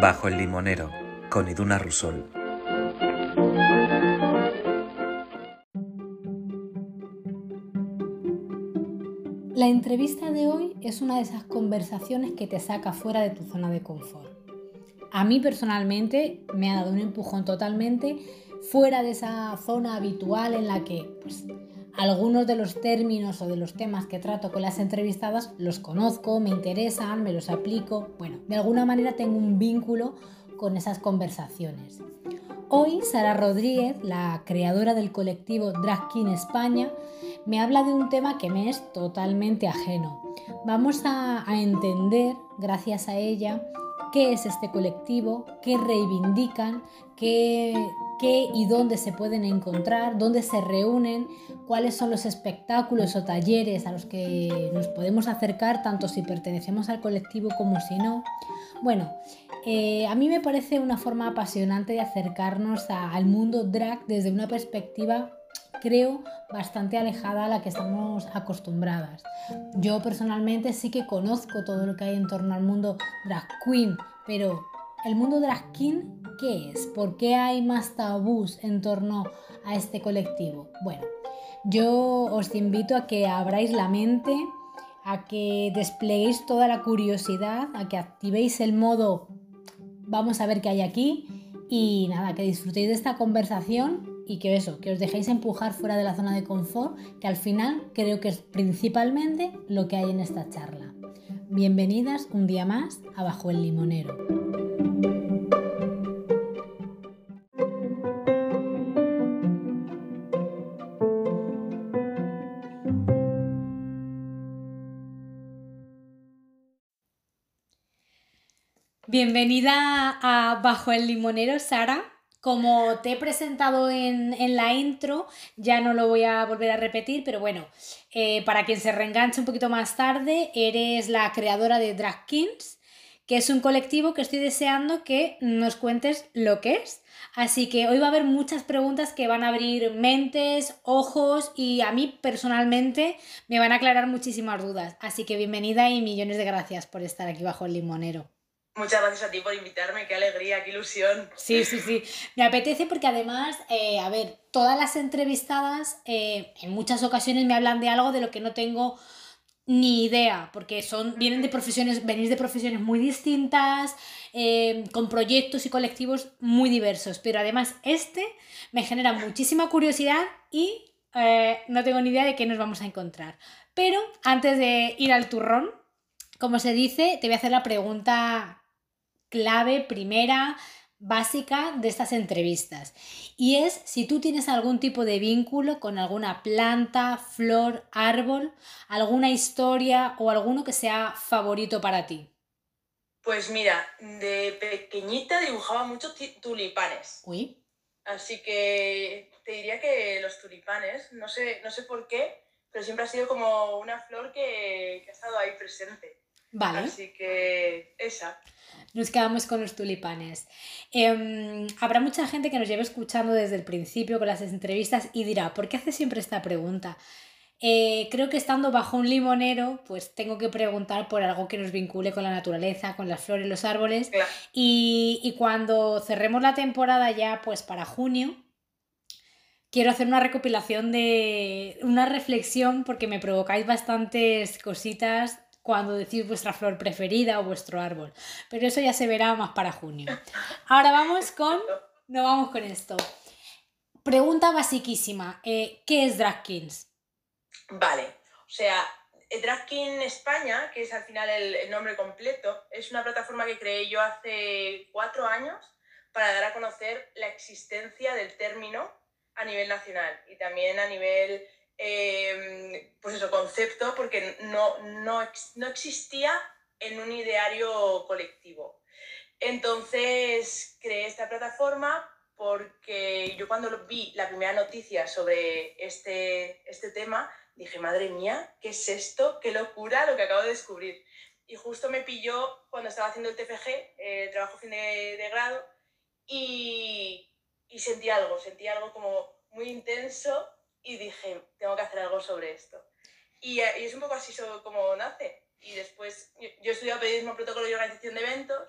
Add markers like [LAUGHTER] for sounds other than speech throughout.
Bajo el limonero, con Iduna Rusol. La entrevista de hoy es una de esas conversaciones que te saca fuera de tu zona de confort. A mí personalmente me ha dado un empujón totalmente fuera de esa zona habitual en la que pues, algunos de los términos o de los temas que trato con las entrevistadas los conozco, me interesan, me los aplico. Bueno, de alguna manera tengo un vínculo con esas conversaciones. Hoy Sara Rodríguez, la creadora del colectivo Drag King España, me habla de un tema que me es totalmente ajeno. Vamos a, a entender, gracias a ella, qué es este colectivo, qué reivindican, qué qué y dónde se pueden encontrar, dónde se reúnen, cuáles son los espectáculos o talleres a los que nos podemos acercar, tanto si pertenecemos al colectivo como si no. Bueno, eh, a mí me parece una forma apasionante de acercarnos al mundo drag desde una perspectiva creo bastante alejada a la que estamos acostumbradas. Yo personalmente sí que conozco todo lo que hay en torno al mundo drag queen, pero el mundo drag king ¿qué es? ¿Por qué hay más tabús en torno a este colectivo? Bueno, yo os invito a que abráis la mente, a que despleguéis toda la curiosidad, a que activéis el modo vamos a ver qué hay aquí y nada, que disfrutéis de esta conversación y que eso, que os dejéis empujar fuera de la zona de confort, que al final creo que es principalmente lo que hay en esta charla. Bienvenidas un día más a Bajo el Limonero. Bienvenida a Bajo el Limonero, Sara. Como te he presentado en, la intro, ya no lo voy a volver a repetir, pero bueno, eh, para quien se reenganche un poquito más tarde, eres la creadora de Drag Kings, que es un colectivo que estoy deseando que nos cuentes lo que es. Así que hoy va a haber muchas preguntas que van a abrir mentes, ojos y a mí personalmente me van a aclarar muchísimas dudas. Así que bienvenida y millones de gracias por estar aquí bajo el limonero. Muchas gracias a ti por invitarme, qué alegría, qué ilusión. Sí, sí, sí. Me apetece porque además, eh, a ver, todas las entrevistadas eh, en muchas ocasiones me hablan de algo de lo que no tengo ni idea, porque son, vienen de profesiones, venís de profesiones muy distintas, eh, con proyectos y colectivos muy diversos, pero además este me genera muchísima curiosidad y no tengo ni idea de qué nos vamos a encontrar. Pero antes de ir al turrón, como se dice, te voy a hacer la pregunta clave primera, básica de estas entrevistas. Y es si tú tienes algún tipo de vínculo con alguna planta, flor, árbol, alguna historia o alguno que sea favorito para ti. Pues mira, de pequeñita dibujaba muchos tulipanes. Uy. Así que te diría que los tulipanes, no sé, no sé por qué, pero siempre ha sido como una flor que, que ha estado ahí presente. Vale. Así que esa. Nos quedamos con los tulipanes. Em, habrá mucha gente que nos lleve escuchando desde el principio con las entrevistas y dirá, ¿por qué hace siempre esta pregunta? Eh, creo que estando bajo un limonero, pues tengo que preguntar por algo que nos vincule con la naturaleza, con las flores, los árboles. Y, y cuando cerremos la temporada ya, pues para junio, quiero hacer una recopilación de una reflexión porque me provocáis bastantes cositas cuando decís vuestra flor preferida o vuestro árbol. Pero eso ya se verá más para junio. Ahora vamos con. No vamos con esto. Pregunta basiquísima. Eh, ¿Qué es Drag? Vale. O sea, eh, Drag España, que es al final el, nombre completo, es una plataforma que creé yo hace cuatro años para dar a conocer la existencia del término a nivel nacional y también a nivel Em, pues eso, concepto, porque no, no, no existía en un ideario colectivo. Entonces creé esta plataforma porque yo cuando vi la primera noticia sobre este, este tema, dije, madre mía, ¿qué es esto? ¡Qué locura lo que acabo de descubrir! Y justo me pilló cuando estaba haciendo el TFG, el trabajo fin de, de grado, y, y sentí algo, sentí algo como muy intenso y dije, tengo que hacer algo sobre esto. Y, y es un poco así como nace. Y después, yo, yo estudiado periodismo, protocolo y organización de eventos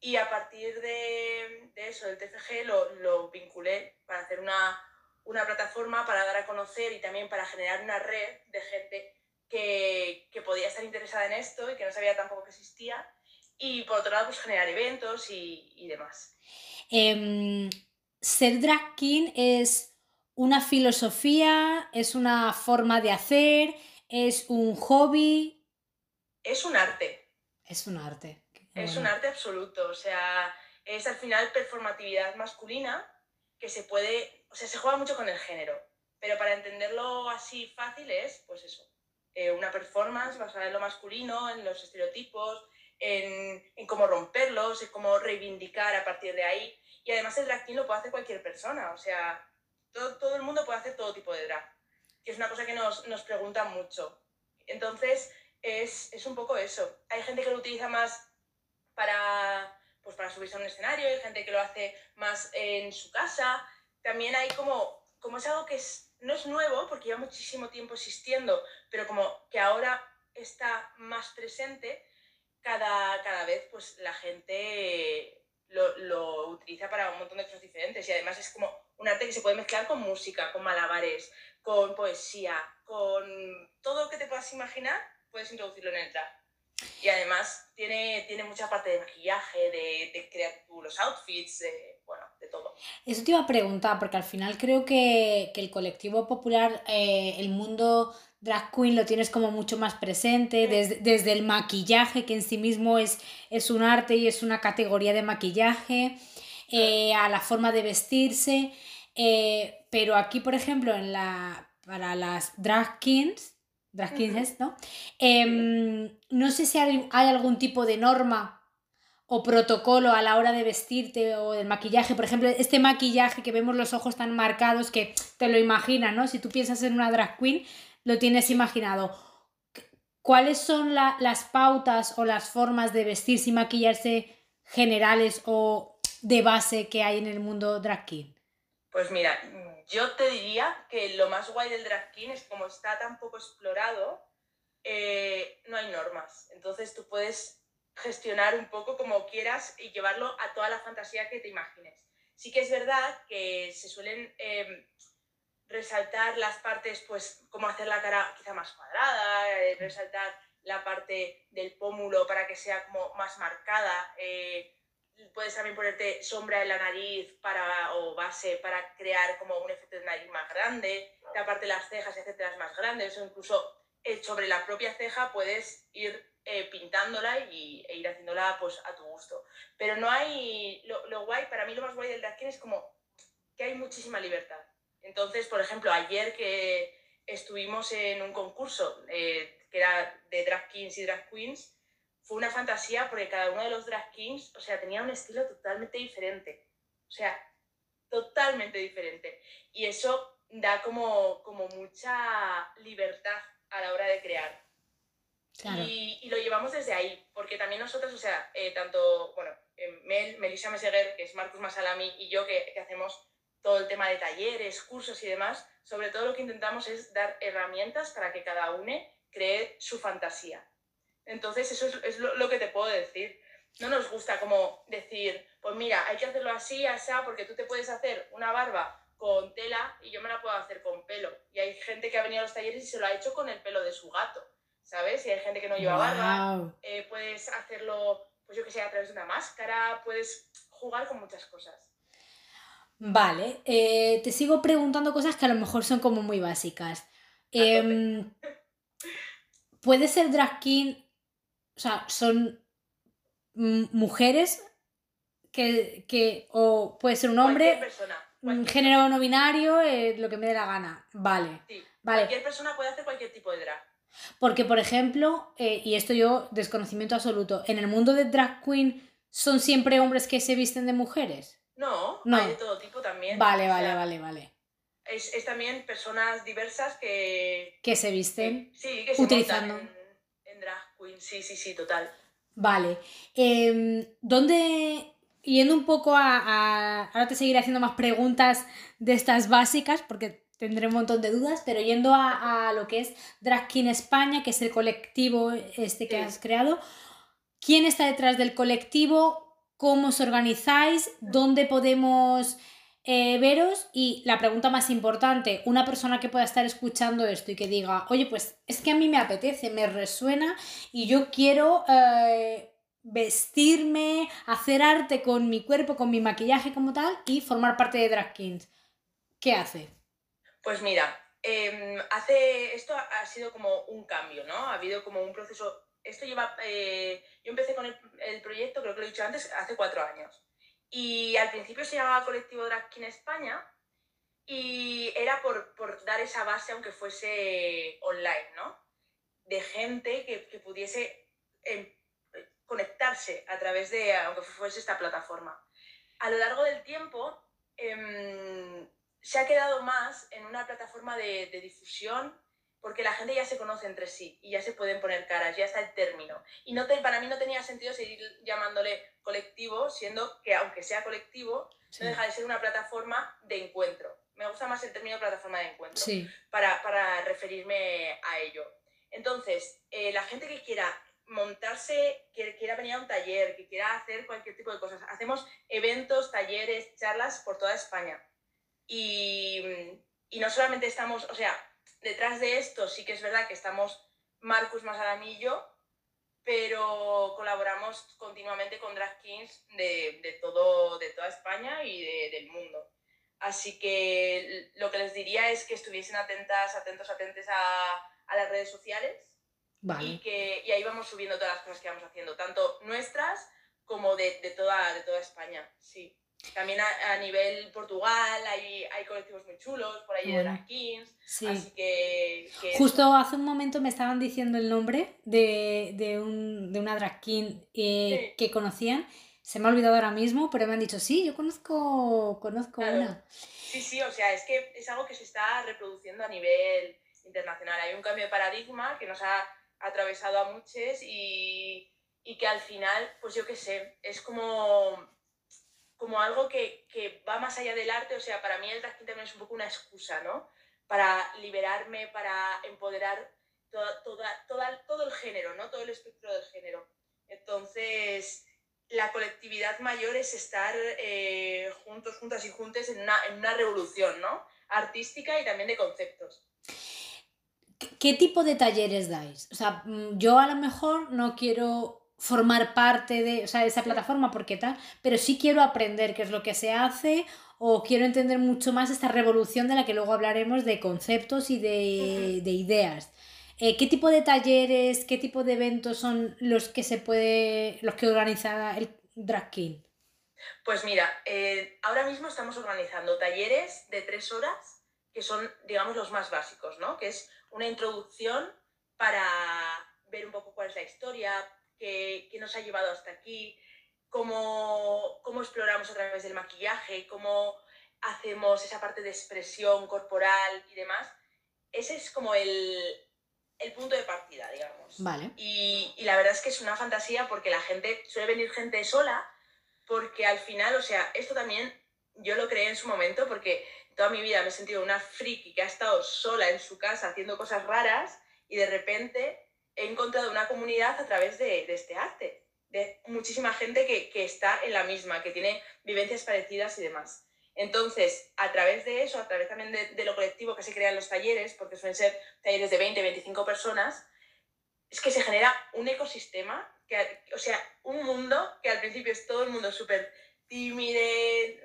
Y a partir de, eso, del TFG, lo, lo, vinculé para hacer una, una, plataforma para dar a conocer y también para generar una red de gente que, que, podía estar interesada en esto y que no sabía tampoco que existía. Y por otro lado, pues generar eventos y, y demás. Eh, ser drag king es una filosofía, es una forma de hacer, es un hobby. Es un arte. Es un arte. Es un arte absoluto. O sea, es al final performatividad masculina que se puede. O sea, se juega mucho con el género. Pero para entenderlo así fácil es, pues eso, eh, una performance basada en lo masculino, en los estereotipos, en, en, cómo romperlos, en cómo reivindicar a partir de ahí. Y además el drag lo puede hacer cualquier persona. O sea, todo, el mundo puede hacer todo tipo de drag, que es una cosa que nos, nos preguntan mucho. Entonces, es, es, un poco eso. Hay gente que lo utiliza más para, pues para subirse a un escenario, hay gente que lo hace más en su casa. También hay como, como es algo que es, no es nuevo, porque lleva muchísimo tiempo existiendo, pero como que ahora está más presente, cada, cada vez pues la gente lo, lo utiliza para un montón de cosas diferentes y además es como un arte que se puede mezclar con música, con malabares, con poesía, con todo lo que te puedas imaginar, puedes introducirlo en el drag. Y además tiene, tiene mucha parte de maquillaje, de, de crear los outfits, de, bueno, de todo. Eso te iba a preguntar, porque al final creo que, que el colectivo popular, eh, el mundo drag queen lo tienes como mucho más presente, desde, desde, el maquillaje, que en sí mismo es, es un arte y es una categoría de maquillaje, eh, a la forma de vestirse. Eh, pero aquí, por ejemplo, en la, para las drag kings, drag kings, ¿no? Eh, no sé si hay, hay, algún tipo de norma o protocolo a la hora de vestirte o del maquillaje. Por ejemplo, este maquillaje que vemos los ojos tan marcados que te lo imaginas, ¿no? Si tú piensas en una drag queen, lo tienes imaginado. ¿Cuáles son la, las pautas o las formas de vestirse y maquillarse generales o de base que hay en el mundo drag king? Pues mira, yo te diría que lo más guay del drag king es como está tan poco explorado, eh, no hay normas. Entonces tú puedes gestionar un poco como quieras y llevarlo a toda la fantasía que te imagines. Sí que es verdad que se suelen eh, resaltar las partes, pues como hacer la cara quizá más cuadrada, eh, resaltar la parte del pómulo para que sea como más marcada. Eh, puedes también ponerte sombra en la nariz para, o base para crear como un efecto de nariz más grande, la parte de las cejas, etcétera, más grandes, o incluso eh, sobre la propia ceja puedes ir eh, pintándola y, e ir haciéndola pues, a tu gusto. Pero no hay, lo, lo, guay, para mí lo más guay del drag es como que hay muchísima libertad. Entonces, por ejemplo, ayer que estuvimos en un concurso eh, que era de drag kings y drag queens, fue una fantasía porque cada uno de los drag kings, o sea, tenía un estilo totalmente diferente. O sea, totalmente diferente. Y eso da como, como mucha libertad a la hora de crear. Claro. Y, y, lo llevamos desde ahí, porque también nosotros, o sea, eh, tanto, bueno, eh, Mel, Melissa Meseguer, que es Marcus Masalami, y yo que, que hacemos todo el tema de talleres, cursos y demás, sobre todo lo que intentamos es dar herramientas para que cada uno cree su fantasía. Entonces, eso es, es lo, lo, que te puedo decir. No nos gusta como decir, pues mira, hay que hacerlo así, así, porque tú te puedes hacer una barba con tela y yo me la puedo hacer con pelo. Y hay gente que ha venido a los talleres y se lo ha hecho con el pelo de su gato, ¿sabes? Y hay gente que no lleva wow. barba, eh, puedes hacerlo, pues yo que sé, a través de una máscara, puedes jugar con muchas cosas. Vale, eh, te sigo preguntando cosas que a lo mejor son como muy básicas. Eh, ¿Puede ser drag king o sea, son mujeres que, que, o puede ser un hombre, persona, un género no binario, eh, lo que me dé la gana. Vale. Sí, vale. Cualquier persona puede hacer cualquier tipo de drag. Porque, por ejemplo, eh, y esto yo, desconocimiento absoluto, en el mundo de drag queen, ¿son siempre hombres que se visten de mujeres? No, no. hay de todo tipo también. Vale, vale, o sea, vale, vale. Es, es, también personas diversas que... Que se visten. Que, sí, que se utilizando. En, en drag queen, sí, sí, sí, total. Vale. Eh, ¿Dónde, yendo un poco a, a, Ahora te seguiré haciendo más preguntas de estas básicas, porque tendré un montón de dudas, pero yendo a, a lo que es Drag King España, que es el colectivo este que sí. has creado, ¿quién está detrás del colectivo? Cómo os organizáis, dónde podemos eh, veros y la pregunta más importante, una persona que pueda estar escuchando esto y que diga, oye, pues es que a mí me apetece, me resuena y yo quiero eh, vestirme, hacer arte con mi cuerpo, con mi maquillaje como tal y formar parte de Drag Kings. ¿Qué hace? Pues mira, em, hace, esto ha sido como un cambio, ¿no? Ha habido como un proceso esto lleva, eh, yo empecé con el, proyecto, creo que lo he dicho antes, hace cuatro años. Y al principio se llamaba Colectivo Drag King España y era por, por, dar esa base, aunque fuese online, ¿no? De gente que, que pudiese em, conectarse a través de, aunque fuese esta plataforma. A lo largo del tiempo em, se ha quedado más en una plataforma de difusión porque la gente ya se conoce entre sí y ya se pueden poner caras, ya está el término. Y no para mí no tenía sentido seguir llamándole colectivo, siendo que aunque sea colectivo, no deja de ser una plataforma de encuentro. Me gusta más el término plataforma de encuentro para, para, referirme a ello. Entonces, eh, la gente que quiera montarse, que quiera venir a un taller, que quiera hacer cualquier tipo de cosas, hacemos eventos, talleres, charlas por toda España. Y, y no solamente estamos, o sea, detrás de esto sí que es verdad que estamos Marcus Masaramillo, pero colaboramos continuamente con drag kings de, todo, de toda España y del mundo. Así que lo que les diría es que estuviesen atentas, atentos, atentes a, las redes sociales y que y ahí vamos subiendo todas las cosas que vamos haciendo, tanto nuestras como de, de, toda, de toda España. Sí. También a, nivel Portugal hay, hay, colectivos muy chulos, por ahí de Drag Kings. Así que, Justo hace un momento me estaban diciendo el nombre de, de, un, de una drag king eh, que conocían. Se me ha olvidado ahora mismo, pero me han dicho, sí, yo conozco, conozco una. Sí, sí, o sea, es que es algo que se está reproduciendo a nivel internacional. Hay un cambio de paradigma que nos ha atravesado a muchos y, y que al final, pues yo qué sé, es como como algo que, que, va más allá del arte, o sea, para mí el drag también es un poco una excusa, ¿no? Para liberarme, para empoderar toda, toda, todo el género, ¿no? Todo el espectro del género. Entonces, la colectividad mayor es estar eh, juntos, juntas y juntes en una, en una revolución, ¿no? Artística y también de conceptos. ¿Qué tipo de talleres dais? O sea, mm, yo a lo mejor no quiero formar parte de, esa plataforma porque tal, pero sí quiero aprender qué es lo que se hace o quiero entender mucho más esta revolución de la que luego hablaremos de conceptos y de, ideas. Eh, ¿Qué tipo de talleres, qué tipo de eventos son los que se puede, los que organiza el Drag King? Pues mira, eh, ahora mismo estamos organizando talleres de tres horas que son, digamos, los más básicos, ¿no? Que es una introducción para ver un poco cuál es la historia, que, nos ha llevado hasta aquí, cómo, cómo exploramos a través del maquillaje, cómo hacemos esa parte de expresión corporal y demás. Ese es como el, el punto de partida, digamos. Vale. Y, y, la verdad es que es una fantasía porque la gente, suele venir gente sola, porque al final, o sea, esto también yo lo creé en su momento porque toda mi vida me he sentido una friki que ha estado sola en su casa haciendo cosas raras y de repente he encontrado una comunidad a través de, este arte, de muchísima gente que, está en la misma, que tiene vivencias parecidas y demás. Entonces, a través de eso, a través también de, lo colectivo que se crean los talleres, porque suelen ser talleres de 20, 25 personas, es que se genera un ecosistema, que, o sea, un mundo que al principio es todo el mundo súper tímido,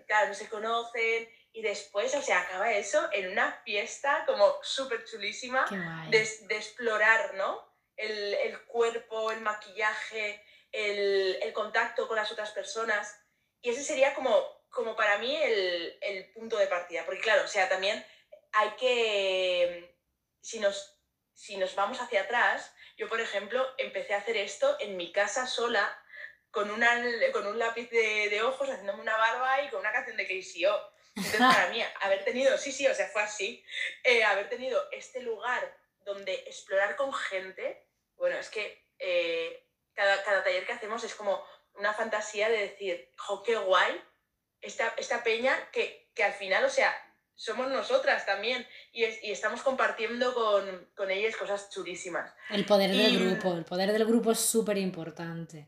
claro, no se conocen, y después, o sea, acaba eso en una fiesta como súper chulísima de, de, explorar, ¿no? El, cuerpo, el maquillaje, el, contacto con las otras personas. Y ese sería como, como para mí el, punto de partida. Porque claro, o sea, también hay que, si nos, si nos vamos hacia atrás, yo por ejemplo empecé a hacer esto en mi casa sola, con, una, con un lápiz de, ojos, haciéndome una barba y con una canción de KCO. Entonces para mí, haber tenido, sí, sí, o sea, fue así, eh, haber tenido este lugar donde explorar con gente, bueno, es que eh, cada, taller que hacemos es como una fantasía de decir, jo, qué guay, esta, esta peña que, al final, o sea, somos nosotras también y, estamos compartiendo con, con, ellas cosas chulísimas. El poder del grupo, el poder del grupo es súper importante.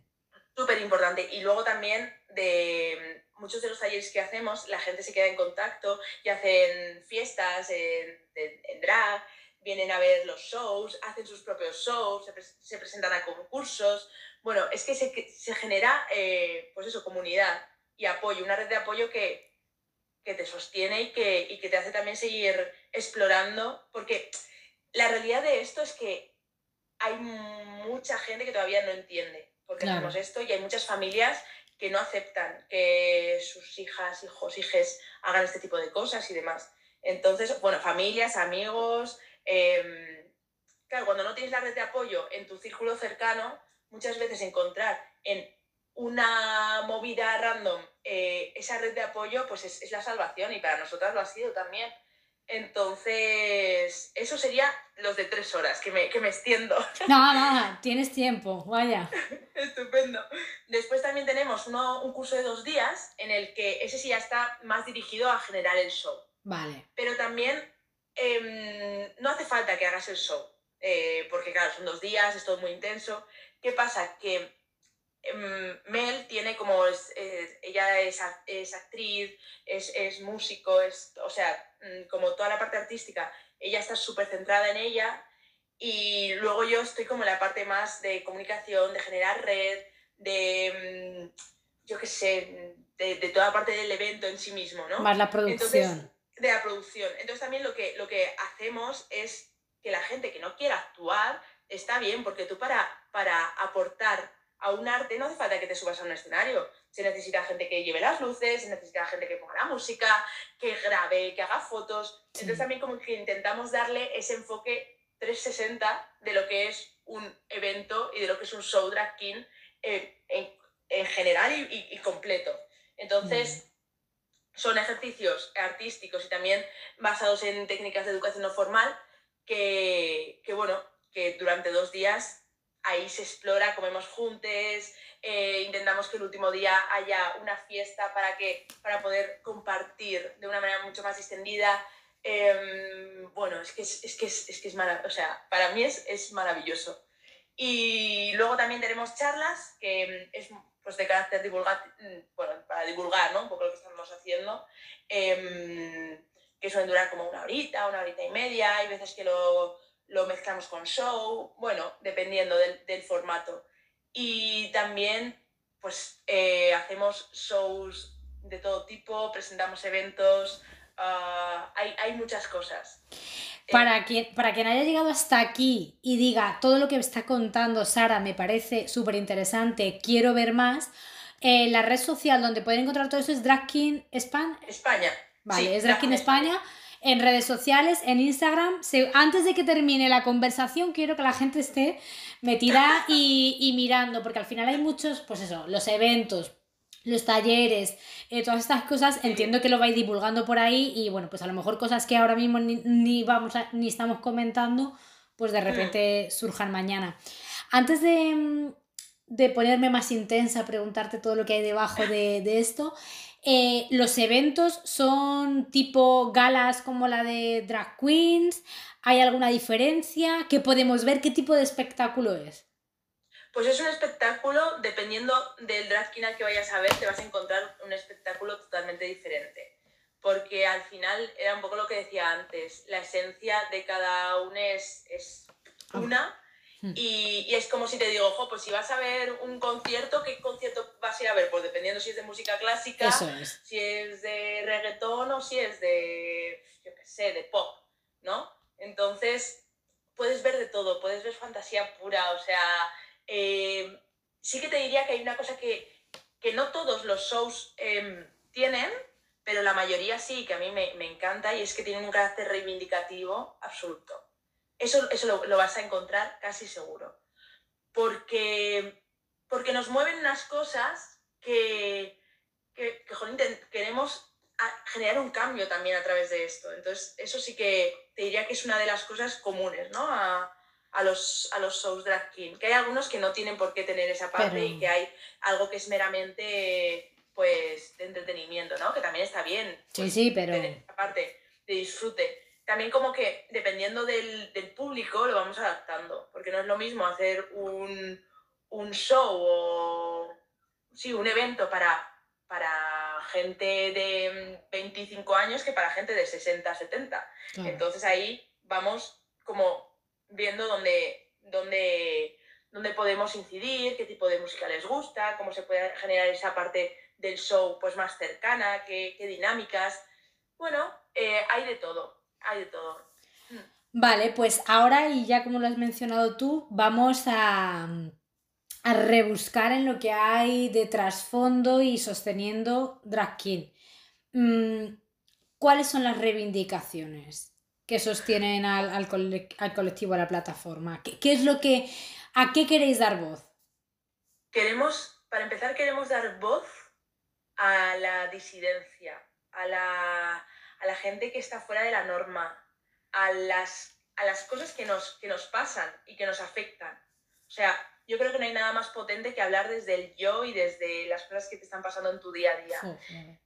Súper importante. Y luego también de muchos de los talleres que hacemos, la gente se queda en contacto y hacen fiestas en, drag, vienen a ver los shows, hacen sus propios shows, se, presentan a concursos. Bueno, es que se, se genera, eh, pues eso, comunidad y apoyo, una red de apoyo que, que te sostiene y que, y que te hace también seguir explorando, porque la realidad de esto es que hay mucha gente que todavía no entiende por qué hacemos esto y hay muchas familias que no aceptan que sus hijas, hijos, hijes hagan este tipo de cosas y demás. Entonces, bueno, familias, amigos, em, claro, cuando no tienes la red de apoyo en tu círculo cercano, muchas veces encontrar en una movida random eh, esa red de apoyo, pues es, es la salvación y para nosotras lo ha sido también. Entonces, eso sería los de tres horas, que me, que me extiendo. [LAUGHS] No, no, tienes tiempo, vaya. [LAUGHS] Estupendo. Después también tenemos uno, un curso de dos días en el que ese sí ya está más dirigido a generar el show. Vale. Pero también em, no hace falta que hagas el show, eh, porque claro, son dos días, es todo muy intenso. ¿Qué pasa? Que Em, Mel tiene como, es, eh, ella es, es actriz, es, es, músico, es, o sea, mm, como toda la parte artística, ella está súper centrada en ella y luego yo estoy como en la parte más de comunicación, de generar red, de, mm, yo qué sé, de, de, toda parte del evento en sí mismo, ¿no? Más la producción. De la producción. Entonces también lo que, lo que hacemos es que la gente que no quiera actuar está bien, porque tú para, para aportar a un arte no hace falta que te subas a un escenario. Se necesita gente que lleve las luces, se necesita gente que ponga la música, que grabe, que haga fotos. Entonces también como que intentamos darle ese enfoque 360 de lo que es un evento y de lo que es un show drag king eh, en, general y, completo. Entonces, son ejercicios artísticos y también basados en técnicas de educación no formal que, que bueno, que durante dos días ahí se explora, comemos juntos, eh, intentamos que el último día haya una fiesta para, que, para poder compartir de una manera mucho más extendida. Em, bueno, es que es, que es, es, que es maravilloso, o sea, para mí es, es maravilloso. Y luego también tenemos charlas que es pues, de carácter divulgar, bueno, para divulgar ¿no? un poco lo que estamos haciendo, em, que suelen durar como una horita, una horita y media, hay veces que lo lo mezclamos con show, bueno, dependiendo del, formato. Y también, pues, eh, hacemos shows de todo tipo, presentamos eventos, ah, hay, muchas cosas. Para, eh, quien, para quien haya llegado hasta aquí y diga todo lo que está contando Sara me parece súper interesante, quiero ver más, eh, la red social donde pueden encontrar todo eso es Drag King España. España. Vale, es Drag King España en redes sociales, en Instagram. antes de que termine la conversación, quiero que la gente esté metida [LAUGHS] y, mirando, porque al final hay muchos, pues eso, los eventos, los talleres, eh, todas estas cosas, entiendo que lo vais divulgando por ahí y bueno, pues a lo mejor cosas que ahora mismo ni, vamos ni estamos comentando, pues de repente surjan mañana. Antes de, ponerme más intensa, preguntarte todo lo que hay debajo de, de esto, eh, los eventos son tipo galas como la de Drag Queens. ¿Hay alguna diferencia? ¿Qué podemos ver? ¿Qué tipo de espectáculo es? Pues es un espectáculo, dependiendo del drag queen al que vayas a ver, te vas a encontrar un espectáculo totalmente diferente. Porque al final era un poco lo que decía antes, la esencia de cada uno es, es ah. una Hmm. Y, es como si te digo, ojo, pues si vas a ver un concierto, ¿qué concierto vas a ir a ver? Pues dependiendo si es de música clásica, si es de reggaetón o si es de, yo qué sé, de pop, ¿no? Entonces, puedes ver de todo, puedes ver fantasía pura, o sea, eh, sí que te diría que hay una cosa que, no todos los shows em, tienen, pero la mayoría sí, que a mí me, me encanta y es que tienen un carácter reivindicativo absoluto. Eso, eso lo, vas a encontrar casi seguro. Porque, porque nos mueven unas cosas que, que, queremos generar un cambio también a través de esto. Entonces, eso sí que te diría que es una de las cosas comunes ¿no? A, los, a los shows drag king. Que hay algunos que no tienen por qué tener esa parte y que hay algo que es meramente pues de entretenimiento, ¿no? Que también está bien. sí, pues, sí, pero... Esa parte de disfrute también como que dependiendo del, del, público lo vamos adaptando, porque no es lo mismo hacer un, un show o sí, un evento para, para gente de 25 años que para gente de 60, 70. Entonces ahí vamos como viendo dónde, dónde, dónde podemos incidir, qué tipo de música les gusta, cómo se puede generar esa parte del show pues más cercana, qué, qué dinámicas. Bueno, eh, hay de todo, hay de todo. Mm. Vale, pues ahora y ya como lo has mencionado tú, vamos a, a rebuscar en lo que hay de trasfondo y sosteniendo Drag King. Mm, ¿Cuáles son las reivindicaciones que sostienen al, al, colectivo, a la plataforma? ¿Qué, ¿Qué, es lo que... ¿A qué queréis dar voz? Queremos, para empezar, queremos dar voz a la disidencia, a la, a la gente que está fuera de la norma, a las, a las cosas que nos, que nos pasan y que nos afectan. O sea, yo creo que no hay nada más potente que hablar desde el yo y desde las cosas que te están pasando en tu día a día.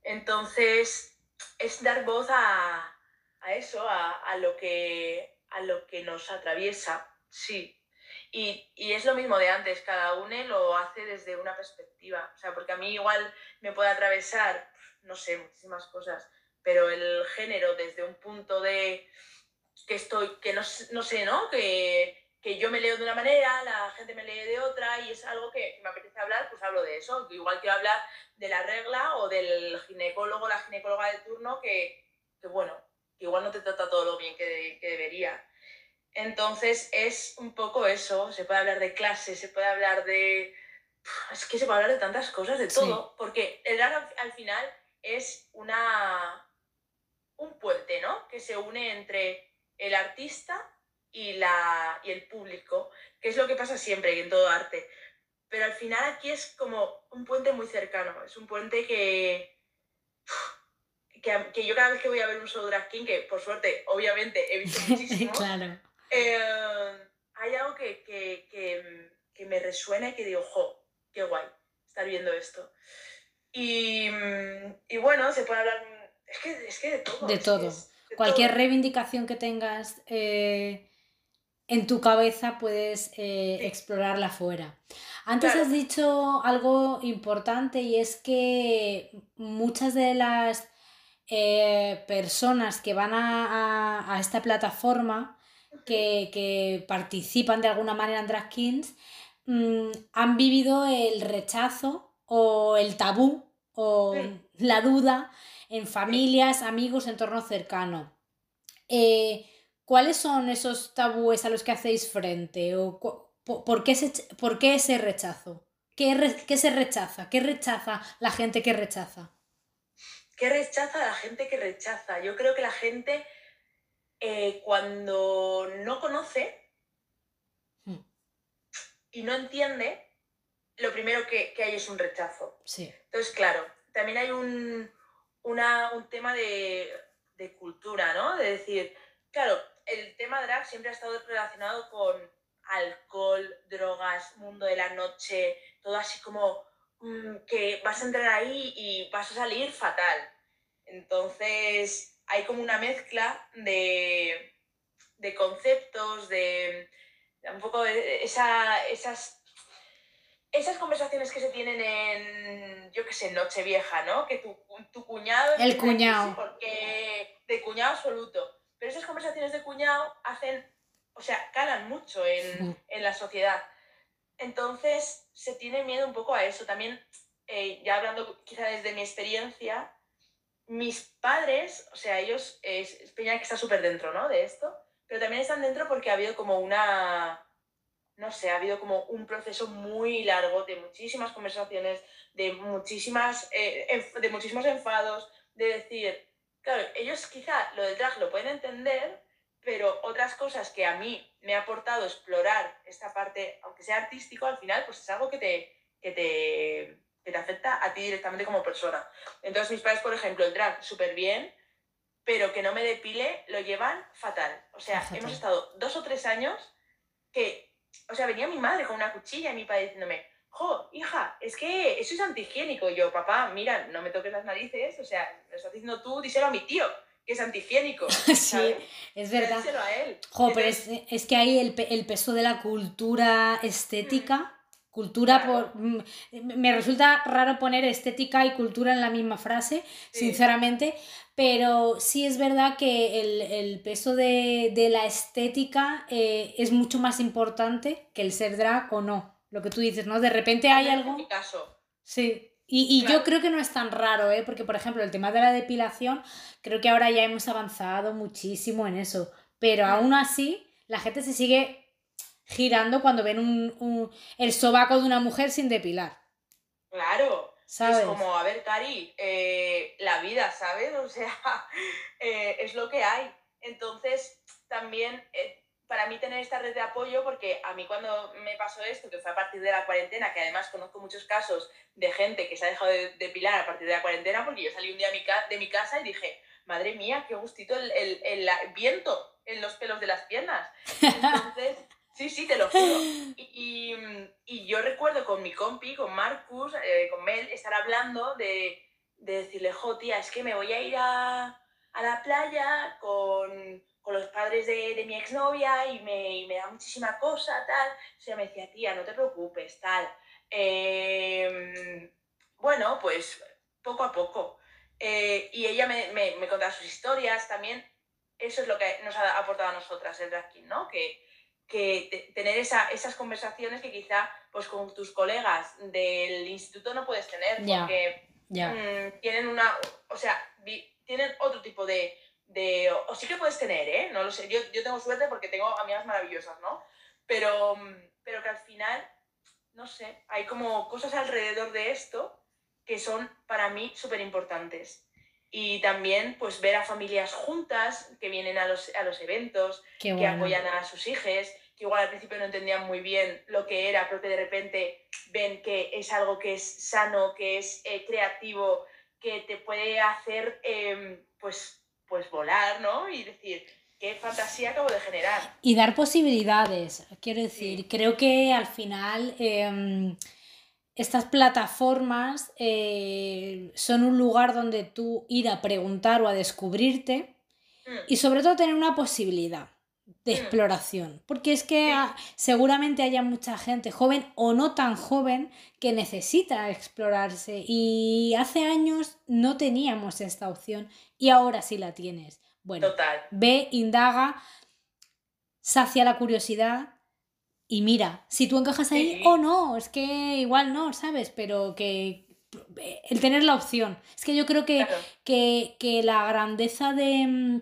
Entonces, es dar voz a, a eso, a, a, lo que, a lo que nos atraviesa, sí. Y, y, es lo mismo de antes, cada uno lo hace desde una perspectiva. O sea, porque a mí igual me puede atravesar, no sé, muchísimas cosas, pero el género desde un punto de que estoy, que no, no sé, ¿no? Que, que yo me leo de una manera, la gente me lee de otra y es algo que, me apetece hablar, pues hablo de eso. Igual quiero hablar de la regla o del ginecólogo, la ginecóloga de turno, que, que bueno, igual no te trata todo lo bien que, que, debería. Entonces es un poco eso, se puede hablar de clase, se puede hablar de... Es que se puede hablar de tantas cosas, de todo, porque el drag al final es una... un puente, ¿no? Que se une entre el artista y, la, y el público, que es lo que pasa siempre en todo arte. Pero al final aquí es como un puente muy cercano, es un puente que, que, yo cada vez que voy a ver un show drag king, que por suerte obviamente he visto [LAUGHS] muchísimo, eh, hay algo que, que, que, me resuena y que digo, jo, qué guay estar viendo esto. Y, y bueno, se puede hablar, es que, es que de todo. De todo. Cualquier reivindicación que tengas eh, en tu cabeza puedes eh, explorarla fuera. Antes has dicho algo importante y es que muchas de las eh, personas que van a, esta plataforma, que, participan de alguna manera en Drag Kings, mm, han vivido el rechazo o el tabú o la duda en familias, amigos, entorno cercano. Eh, ¿Cuáles son esos tabúes a los que hacéis frente? ¿O por, qué ese, por qué ese rechazo? ¿Qué, se rechaza? ¿Qué rechaza la gente que rechaza? ¿Qué rechaza la gente que rechaza? Yo creo que la gente eh, cuando no conoce hmm. y no entiende, lo primero que, hay es un rechazo. Sí. Entonces, claro, también hay un, un tema de, de cultura, ¿no? De decir, claro, el tema drag siempre ha estado relacionado con alcohol, drogas, mundo de la noche, todo así como que vas a entrar ahí y vas a salir fatal. Entonces hay como una mezcla de, de conceptos, de, un poco de esa, esas, esas conversaciones que se tienen en, yo qué sé, Nochevieja, ¿no? Que tu, tu cuñado... El cuñado. Porque de cuñado absoluto pero esas conversaciones de cuñado hacen, o sea, calan mucho en, la sociedad. Entonces se tiene miedo un poco a eso. También, eh, ya hablando quizá desde mi experiencia, mis padres, o sea, ellos, es, Peña que está súper dentro, ¿no? De esto, pero también están dentro porque ha habido como una, no sé, ha habido como un proceso muy largo de muchísimas conversaciones, de, muchísimas, eh, de muchísimos enfados, de decir, Claro, ellos quizá lo del drag lo pueden entender, pero otras cosas que a mí me ha aportado explorar esta parte, aunque sea artístico, al final pues es algo que te, que te, que te afecta a ti directamente como persona. Entonces mis padres, por ejemplo, el drag súper bien, pero que no me depile lo llevan fatal. O sea, hemos estado dos o tres años que, o sea, venía mi madre con una cuchilla y mi padre diciéndome, jo, hija, es que eso es antihigiénico. Y yo, papá, mira, no me toques las narices, o sea, me estás diciendo tú, díselo a mi tío, que es antihigiénico. [LAUGHS] sí, es verdad. Díselo a él. Jo, pero es, es, que hay el, el, peso de la cultura estética. Cultura por. Mm, me resulta raro poner estética y cultura en la misma frase, sinceramente, pero sí es verdad que el, peso de, la estética eh, es mucho más importante que el ser drag o no. Lo que tú dices, ¿no? De repente hay algo. En mi caso. Sí. Y, yo creo que no es tan raro, ¿eh? Porque, por ejemplo, el tema de la depilación, creo que ahora ya hemos avanzado muchísimo en eso. Pero aún así, la gente se sigue girando cuando ven un, el sobaco de una mujer sin depilar. Claro. ¿Sabes? Es como, a ver, Cari, eh, la vida, ¿sabes? [LAUGHS] O sea, eh, es lo que hay. Entonces, también eh, para mí tener esta red de apoyo, porque a mí cuando me pasó esto, que fue a partir de la cuarentena, que además conozco muchos casos de gente que se ha dejado de depilar a partir de la cuarentena, porque yo salí un día de mi casa y dije, madre mía, qué gustito el, el, el viento en los pelos de las piernas. Entonces, [LAUGHS] Sí, sí, te lo juro. Y, y, yo recuerdo con mi compi, con Marcus, eh, con Mel, estar hablando de, de, decirle, jo, tía, es que me voy a ir a, a la playa con, con los padres de, de, mi exnovia y me, y me da muchísima cosa, tal. O sea, me decía, tía, no te preocupes, tal. Em, bueno, pues poco a poco. Eh, y ella me, me, me, contaba sus historias también. Eso es lo que nos ha aportado a nosotras el drag ¿no? Que, que tener esa, esas conversaciones que quizá pues con tus colegas del instituto no puedes tener porque mm, tienen una, o sea, tienen otro tipo de, de, o sí que puedes tener, ¿eh? No lo sé, yo, yo tengo suerte porque tengo amigas maravillosas, ¿no? Pero, pero que al final, no sé, hay como cosas alrededor de esto que son para mí súper importantes. Y también pues ver a familias juntas que vienen a los, a los eventos, que apoyan a sus hijos, que igual al principio no entendían muy bien lo que era, pero que de repente ven que es algo que es sano, que es eh, creativo, que te puede hacer em, pues, pues volar, ¿no? Y decir, qué fantasía acabo de generar. Y dar posibilidades, quiero decir, creo que al final... Em, estas plataformas eh, son un lugar donde tú ir a preguntar o a descubrirte mm. y sobre todo tener una posibilidad de mm. exploración. Porque es que seguramente haya mucha gente joven o no tan joven que necesita explorarse y hace años no teníamos esta opción y ahora sí la tienes. Bueno, ve, indaga, sacia la curiosidad y mira, si tú encajas ahí o no, es que igual no, ¿sabes? Pero que el tener la opción. Es que yo creo que, que, la grandeza de,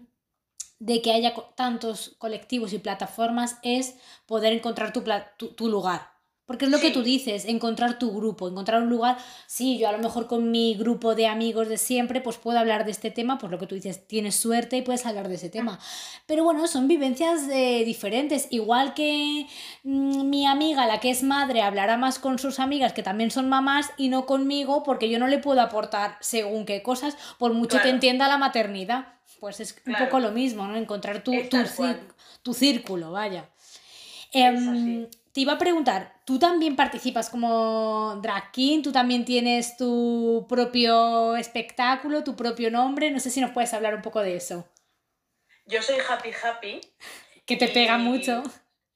de, que haya tantos colectivos y plataformas es poder encontrar tu, tu lugar. Porque es lo que tú dices, encontrar tu grupo, encontrar un lugar. Sí, yo a lo mejor con mi grupo de amigos de siempre, pues puedo hablar de este tema, pues lo que tú dices, tienes suerte y puedes hablar de ese tema. Pero bueno, son vivencias eh, diferentes. Igual que mm, mi amiga, la que es madre, hablará más con sus amigas que también son mamás y no conmigo, porque yo no le puedo aportar según qué cosas, por mucho que entienda la maternidad. Pues es un poco lo mismo, ¿no? Encontrar tu, tu, círculo, vaya. Em, te iba a preguntar, ¿tú también participas como drag king? ¿Tú también tienes tu propio espectáculo, tu propio nombre? No sé si nos puedes hablar un poco de eso. Yo soy Happy Happy. Que te pega mucho.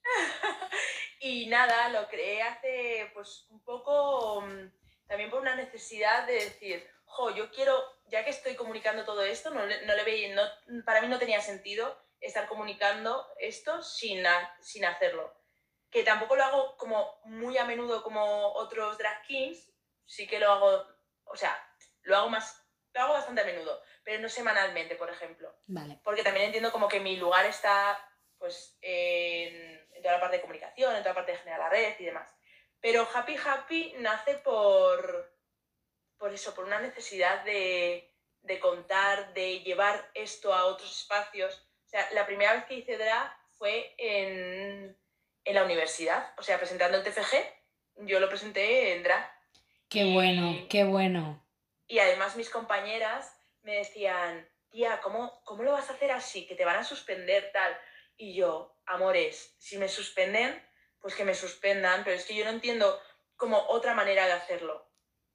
[LAUGHS] y nada, lo creé hace pues un poco mm, también por una necesidad de decir, jo, yo quiero, ya que estoy comunicando todo esto, no, no le veía, no, para mí no tenía sentido estar comunicando esto sin, sin hacerlo que tampoco lo hago como muy a menudo como otros drag kings, sí que lo hago, o sea, lo hago más, lo hago bastante a menudo, pero no semanalmente, por ejemplo. Vale. Porque también entiendo como que mi lugar está, pues, en, toda la parte de comunicación, en toda la parte de generar la red y demás. Pero Happy Happy nace por, por eso, por una necesidad de, de contar, de llevar esto a otros espacios. O sea, la primera vez que hice drag fue en en la universidad, o sea, presentando el TFG, yo lo presenté en drag. Qué bueno, qué bueno. Y además mis compañeras me decían, tía, ¿cómo, ¿cómo lo vas a hacer así? Que te van a suspender tal. Y yo, amores, si me suspenden, pues que me suspendan, pero es que yo no entiendo como otra manera de hacerlo.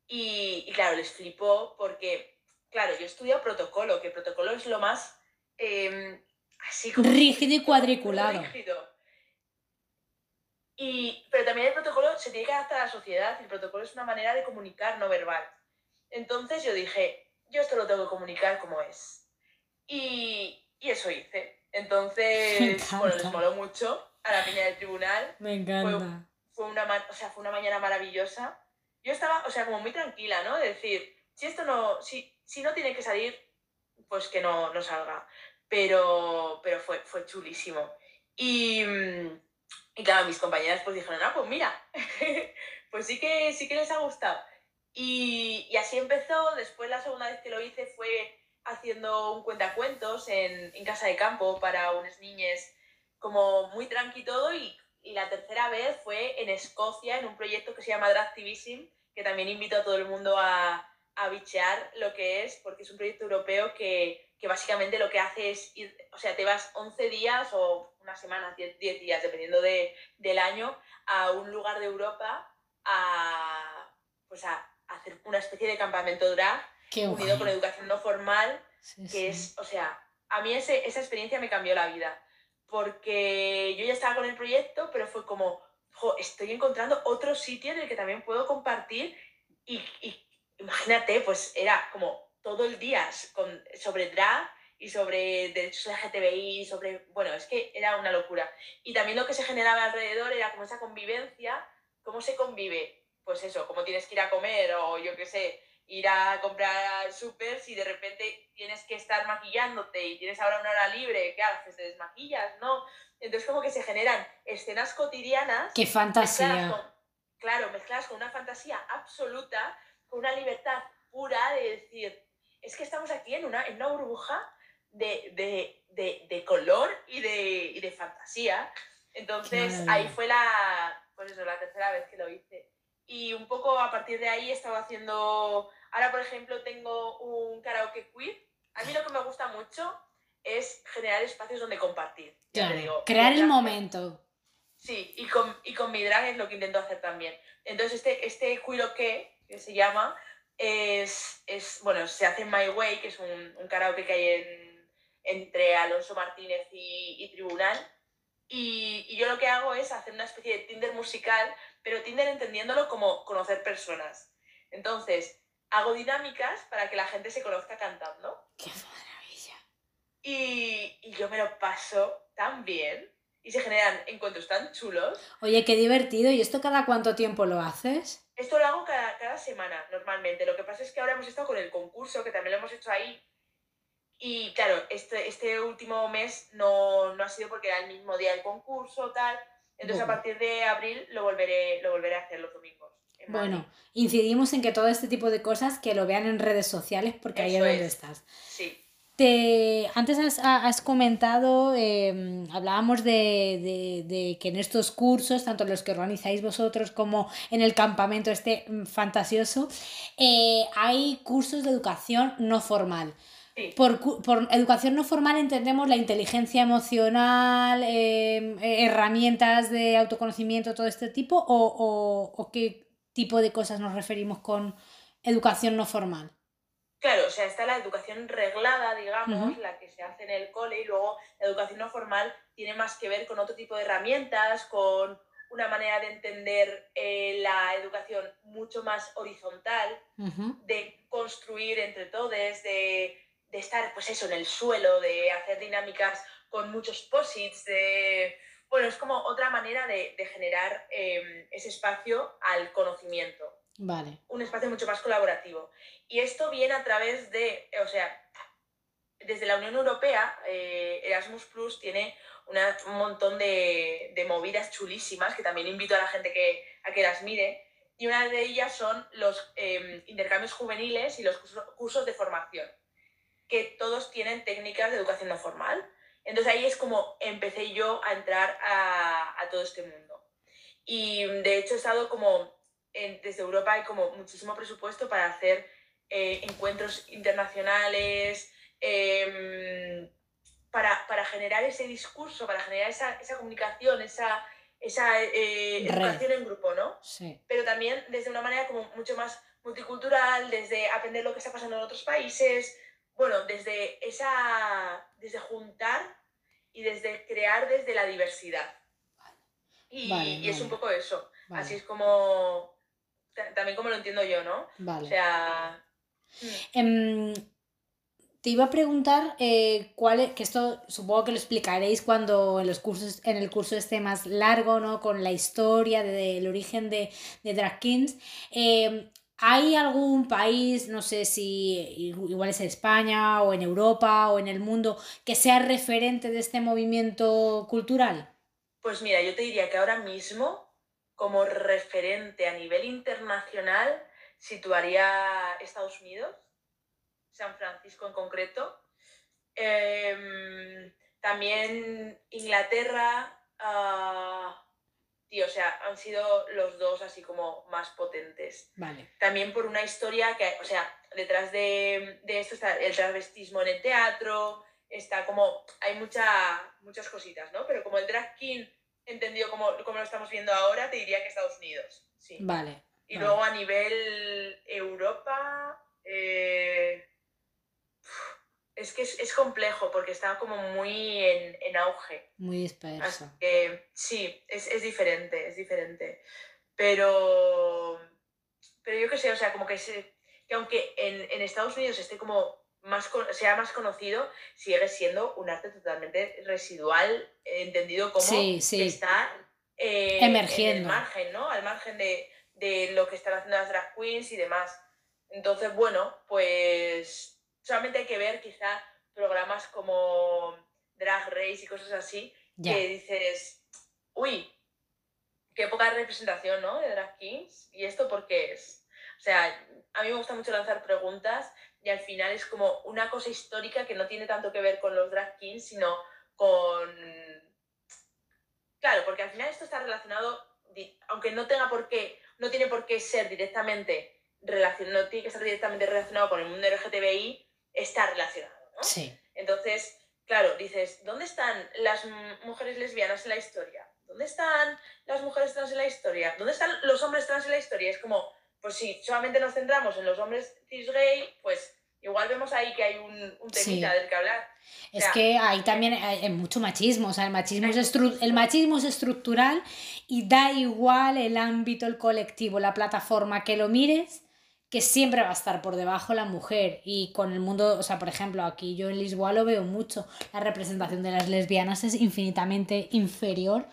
Y, claro, les flipó porque, claro, yo estudio protocolo, que protocolo es lo más em, así como... Rígido y cuadriculado. Rígido. Y, pero también el protocolo se tiene que adaptar a la sociedad y el protocolo es una manera de comunicar no verbal. Entonces yo dije, yo esto lo tengo que comunicar como es. Y, y eso hice. Entonces, [LAUGHS] bueno, les moló mucho a la piña del tribunal. Me encanta. Fue, fue una, o sea, fue una mañana maravillosa. Yo estaba, o sea, como muy tranquila, ¿no? De decir, si esto no, si, si no tiene que salir, pues que no, no salga. Pero, pero fue, fue chulísimo. Y, y claro, mis compañeras pues dijeron, ah, pues mira, [LAUGHS] pues sí que, sí que les ha gustado. Y, y, así empezó, después la segunda vez que lo hice fue haciendo un cuentacuentos en, en casa de campo para unas niñas como muy tranqui todo y, y, la tercera vez fue en Escocia en un proyecto que se llama Dractivism, que también invito a todo el mundo a, a bichear lo que es, porque es un proyecto europeo que, que básicamente lo que hace es ir, o sea, te vas 11 días o una semana, 10, 10 días, dependiendo de, del año, a un lugar de Europa a, pues a, hacer una especie de campamento drag Qué unido con educación no formal, sí, que sí. es, o sea, a mí ese, esa experiencia me cambió la vida, porque yo ya estaba con el proyecto, pero fue como, jo, estoy encontrando otro sitio en el que también puedo compartir y, y imagínate, pues era como todo el día con, sobre drag y sobre derechos LGTBI, sobre, bueno, es que era una locura. Y también lo que se generaba alrededor era como esa convivencia, cómo se convive, pues eso, cómo tienes que ir a comer o yo qué sé, ir a comprar súper si de repente tienes que estar maquillándote y tienes ahora una hora libre, ¿qué haces? ¿Te desmaquillas? ¿No? Entonces como que se generan escenas cotidianas. ¡Qué fantasía! con, claro, mezcladas con una fantasía absoluta con una libertad pura de decir, es que estamos aquí en una, en una burbuja de, de, de, de color y de, y de fantasía. Entonces claro. ahí fue la, pues eso, la tercera vez que lo hice. Y un poco a partir de ahí he estado haciendo, ahora por ejemplo tengo un karaoke queer. A mí lo que me gusta mucho es generar espacios donde compartir. Claro, digo, crear el momento. Sí, y con, y con mi drag es lo que intento hacer también. Entonces este, este queer que que se llama, es, es, bueno, se hace My Way, que es un, un karaoke que hay en, entre Alonso Martínez y, y Tribunal. Y, y, yo lo que hago es hacer una especie de Tinder musical, pero Tinder entendiéndolo como conocer personas. Entonces, hago dinámicas para que la gente se conozca cantando. ¡Qué maravilla! Y, y yo me lo paso tan bien y se generan encuentros tan chulos. Oye, qué divertido. ¿Y esto cada cuánto tiempo lo haces? Esto lo hago cada, cada semana, normalmente. Lo que pasa es que ahora hemos estado con el concurso, que también lo hemos hecho ahí. Y claro, este, este último mes no, no ha sido porque era el mismo día del concurso, tal. Entonces, bueno. a partir de abril lo volveré, lo volveré a hacer los domingos. Bueno, incidimos en que todo este tipo de cosas que lo vean en redes sociales porque Eso ahí es donde estás. Sí. Te, antes has, has comentado, eh, hablábamos de, de, de, que en estos cursos, tanto los que organizáis vosotros como en el campamento este fantasioso, eh, hay cursos de educación no formal. Sí. Por, por, educación no formal entendemos la inteligencia emocional, eh, herramientas de autoconocimiento, todo este tipo, o, o, o qué tipo de cosas nos referimos con educación no formal. Claro, o sea, está la educación reglada, digamos, uh -huh. la que se hace en el cole, y luego la educación no formal tiene más que ver con otro tipo de herramientas, con una manera de entender eh, la educación mucho más horizontal, uh -huh. de construir entre todos, de, de, estar, pues eso, en el suelo, de hacer dinámicas con muchos posits, de... Bueno, es como otra manera de, de generar eh, ese espacio al conocimiento. Vale. Un espacio mucho más colaborativo. Y esto viene a través de, o sea, desde la Unión Europea, eh, Erasmus Plus tiene una, un montón de, de, movidas chulísimas que también invito a la gente que, a que las mire. Y una de ellas son los eh, intercambios juveniles y los cursos, cursos de formación, que todos tienen técnicas de educación no formal. Entonces ahí es como empecé yo a entrar a, a todo este mundo. Y de hecho he estado como en, desde Europa hay como muchísimo presupuesto para hacer eh, encuentros internacionales, eh, para, para, generar ese discurso, para generar esa, esa comunicación, esa, esa eh, educación en grupo, ¿no? Sí. Pero también desde una manera como mucho más multicultural, desde aprender lo que está pasando en otros países, bueno, desde esa, desde juntar y desde crear desde la diversidad. Y, vale, y es un poco eso Así es como, también como lo entiendo yo, ¿no? Vale. O sea... Mm. Em, te iba a preguntar eh, cuál es, que esto supongo que lo explicaréis cuando en los cursos, en el curso esté más largo, ¿no? Con la historia del origen de, de Drag Kings. Em, ¿Hay algún país, no sé si igual es España o en Europa o en el mundo, que sea referente de este movimiento cultural? Pues mira, yo te diría que ahora mismo, como referente a nivel internacional, situaría Estados Unidos San Francisco en concreto. Em, también Inglaterra, uh, tío, o sea, han sido los dos así como más potentes. Vale. También por una historia que, o sea, detrás de, esto está el travestismo en el teatro, está como, hay mucha, muchas cositas, ¿no? Pero como el drag king, entendido como, como lo estamos viendo ahora, te diría que Estados Unidos. Sí. Vale. Y luego a nivel Europa, eh, es que es, complejo porque está como muy en, auge. Muy disperso. sí, es, diferente, es diferente. Pero, pero yo qué sé, o sea, como que, que aunque en, Estados Unidos esté como más, sea más conocido, sigue siendo un arte totalmente residual, entendido como sí, está eh, emergiendo. al margen, ¿no? Al margen de, de lo que están haciendo las drag queens y demás. Entonces, bueno, pues solamente hay que ver quizá programas como Drag Race y cosas así, que dices, uy, qué poca representación, ¿no? De Drag Kings. ¿Y esto por qué es? O sea, a mí me gusta mucho lanzar preguntas y al final es como una cosa histórica que no tiene tanto que ver con los Drag Kings, sino con... Claro, porque al final esto está relacionado, aunque no tenga por qué, no tiene por qué ser directamente relacionado, no tiene que estar directamente relacionado con el mundo LGTBI, está relacionado, ¿no? Sí. Entonces, claro, dices, ¿dónde están las mujeres lesbianas en la historia? ¿Dónde están las mujeres trans en la historia? ¿Dónde están los hombres trans en la historia? Es como, pues si solamente nos centramos en los hombres cis gay, pues igual vemos ahí que hay un, un temita del que hablar. Es que ahí también hay mucho machismo, o sea, el machismo, es el machismo es estructural y da igual el ámbito, el colectivo, la plataforma que lo mires, que siempre va a estar por debajo la mujer y con el mundo, o sea, por ejemplo, aquí yo en Lisboa lo veo mucho, la representación de las lesbianas es infinitamente inferior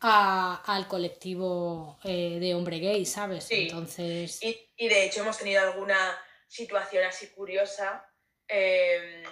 al colectivo eh, de hombre gay, ¿sabes? Entonces... Y, y, de hecho hemos tenido alguna situación así curiosa. Eh,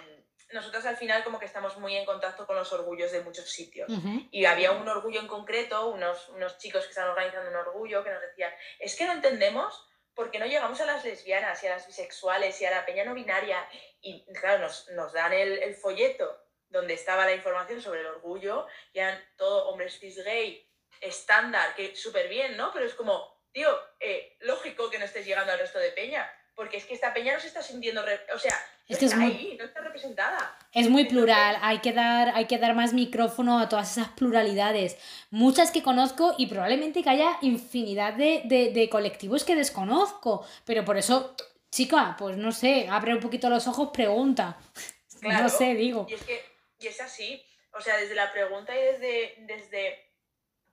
nosotros al final como que estamos muy en contacto con los orgullos de muchos sitios. Y había un orgullo en concreto, unos, unos chicos que están organizando un orgullo que nos decían, es que no entendemos porque no llegamos a las lesbianas y a las bisexuales y a la peña no binaria. Y claro, nos, nos dan el, folleto donde estaba la información sobre el orgullo, y eran todo hombres cis gay, estándar, que súper bien, ¿no? Pero es como, tío, eh, lógico que no estés llegando al resto de peña porque es que esta peña no se está sintiendo, o sea, es que está es muy, ahí, no está representada. Es muy plural, hay que, dar, hay que dar más micrófono a todas esas pluralidades, muchas que conozco y probablemente que haya infinidad de, colectivos que desconozco, pero por eso, chica, pues no sé, abre un poquito los ojos, pregunta. [LAUGHS] no sé, digo. Y es que, y es así, o sea, desde la pregunta y desde, desde